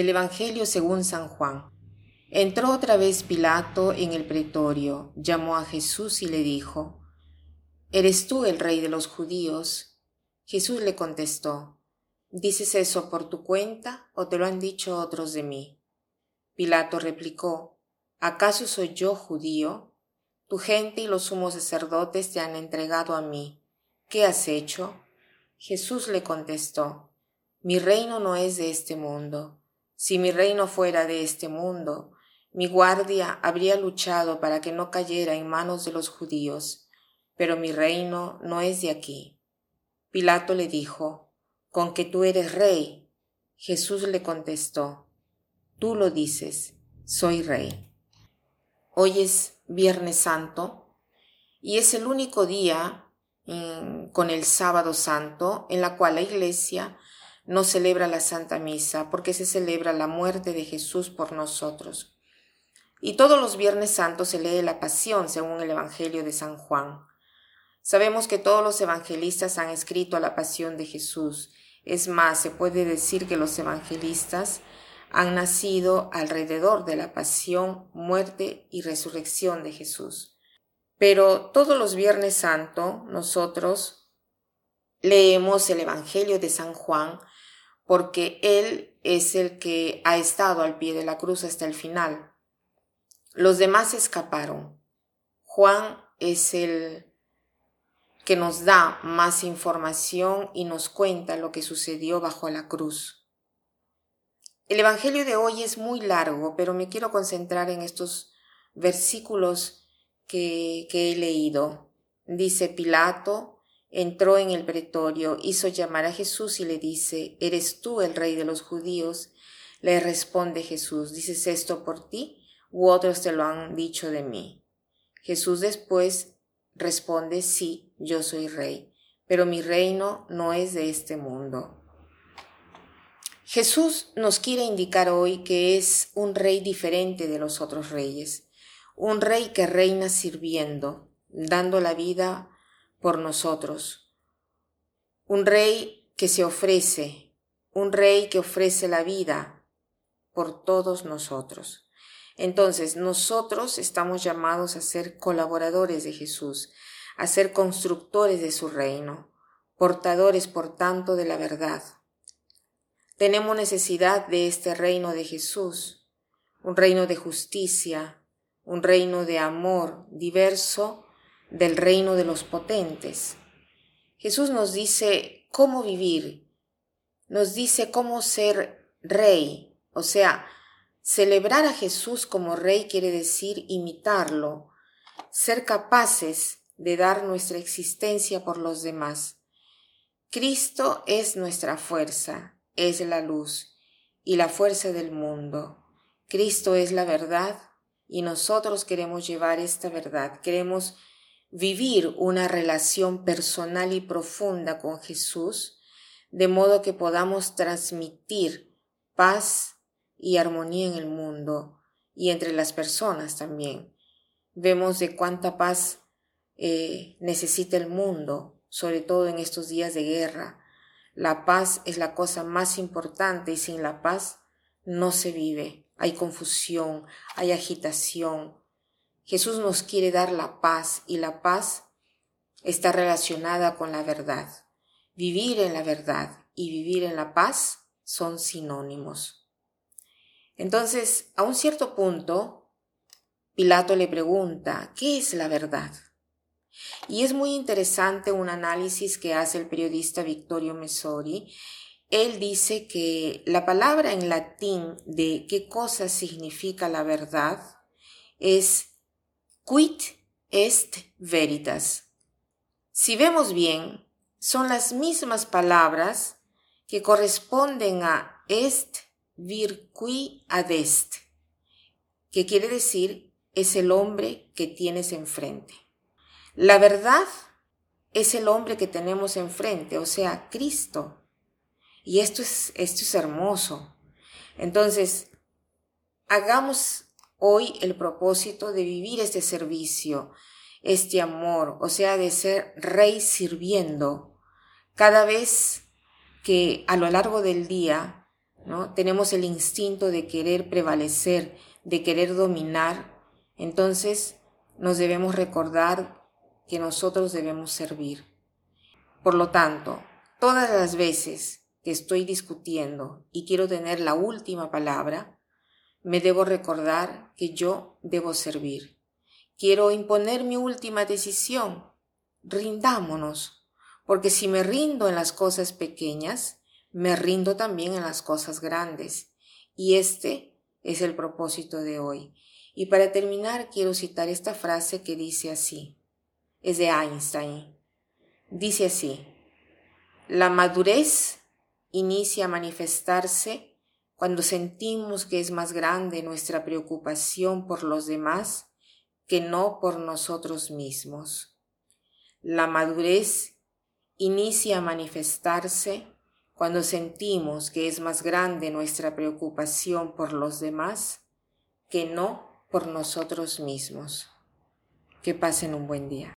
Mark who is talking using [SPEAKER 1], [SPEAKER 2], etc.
[SPEAKER 1] Del Evangelio según San Juan. Entró otra vez Pilato en el pretorio, llamó a Jesús y le dijo, ¿Eres tú el rey de los judíos? Jesús le contestó, ¿Dices eso por tu cuenta o te lo han dicho otros de mí? Pilato replicó, ¿acaso soy yo judío? Tu gente y los sumos sacerdotes te han entregado a mí. ¿Qué has hecho? Jesús le contestó, Mi reino no es de este mundo. Si mi reino fuera de este mundo, mi guardia habría luchado para que no cayera en manos de los judíos, pero mi reino no es de aquí. Pilato le dijo, Con que tú eres rey. Jesús le contestó, Tú lo dices, soy rey. Hoy es Viernes Santo y es el único día con el sábado santo, en la cual la iglesia no celebra la Santa Misa, porque se celebra la muerte de Jesús por nosotros. Y todos los viernes santos se lee la pasión según el Evangelio de San Juan. Sabemos que todos los evangelistas han escrito la pasión de Jesús. Es más, se puede decir que los evangelistas han nacido alrededor de la pasión, muerte y resurrección de Jesús. Pero todos los Viernes Santo nosotros leemos el Evangelio de San Juan porque Él es el que ha estado al pie de la cruz hasta el final. Los demás escaparon. Juan es el que nos da más información y nos cuenta lo que sucedió bajo la cruz. El Evangelio de hoy es muy largo, pero me quiero concentrar en estos versículos que, he leído. Dice Pilato, entró en el pretorio, hizo llamar a Jesús y le dice, ¿eres tú el rey de los judíos? Le responde Jesús, ¿dices esto por ti? ¿U otros te lo han dicho de mí? Jesús después responde, sí, yo soy rey, pero mi reino no es de este mundo. Jesús nos quiere indicar hoy que es un rey diferente de los otros reyes un rey que reina sirviendo, dando la vida por nosotros, un rey que se ofrece, un rey que ofrece la vida por todos nosotros. Entonces, nosotros estamos llamados a ser colaboradores de Jesús, a ser constructores de su reino, portadores, por tanto, de la verdad. Tenemos necesidad de este reino de Jesús, un reino de justicia, un reino de amor diverso del reino de los potentes. Jesús nos dice cómo vivir, nos dice cómo ser rey, o sea, celebrar a Jesús como rey quiere decir imitarlo, ser capaces de dar nuestra existencia por los demás. Cristo es nuestra fuerza, es la luz y la fuerza del mundo. Cristo es la verdad y nosotros queremos llevar esta verdad, queremos vivir una relación personal y profunda con Jesús, de modo que podamos transmitir paz y armonía en el mundo y entre las personas también. Vemos de cuánta paz eh, necesita el mundo, sobre todo en estos días de guerra. La paz es la cosa más importante y sin la paz no se vive hay confusión, hay agitación. Jesús nos quiere dar la paz y la paz está relacionada con la verdad. Vivir en la verdad y vivir en la paz son sinónimos. Entonces, a un cierto punto, Pilato le pregunta, ¿qué es la verdad? Y es muy interesante un análisis que hace el periodista Victorio Messori él dice que la palabra en latín de qué cosa significa la verdad es quid est veritas. Si vemos bien, son las mismas palabras que corresponden a est vir qui adest, que quiere decir es el hombre que tienes enfrente. La verdad es el hombre que tenemos enfrente, o sea, Cristo. Y esto es, esto es hermoso. Entonces, hagamos hoy el propósito de vivir este servicio, este amor, o sea, de ser rey sirviendo. Cada vez que a lo largo del día ¿no? Tenemos el instinto de querer prevalecer, de querer dominar, entonces nos debemos recordar que nosotros debemos servir. Por lo tanto, todas las veces que estoy discutiendo y quiero tener la última palabra, me debo recordar que yo debo servir. Quiero imponer mi última decisión. Rindámonos, porque si me rindo en las cosas pequeñas, me rindo también en las cosas grandes. Y este es el propósito de hoy. Y para terminar quiero citar esta frase que dice así. Es de Einstein. Dice así. La madurez inicia a manifestarse cuando sentimos que es más grande nuestra preocupación por los demás que no por nosotros mismos. La madurez inicia a manifestarse cuando sentimos que es más grande nuestra preocupación por los demás que no por nosotros mismos. Que pasen un buen día.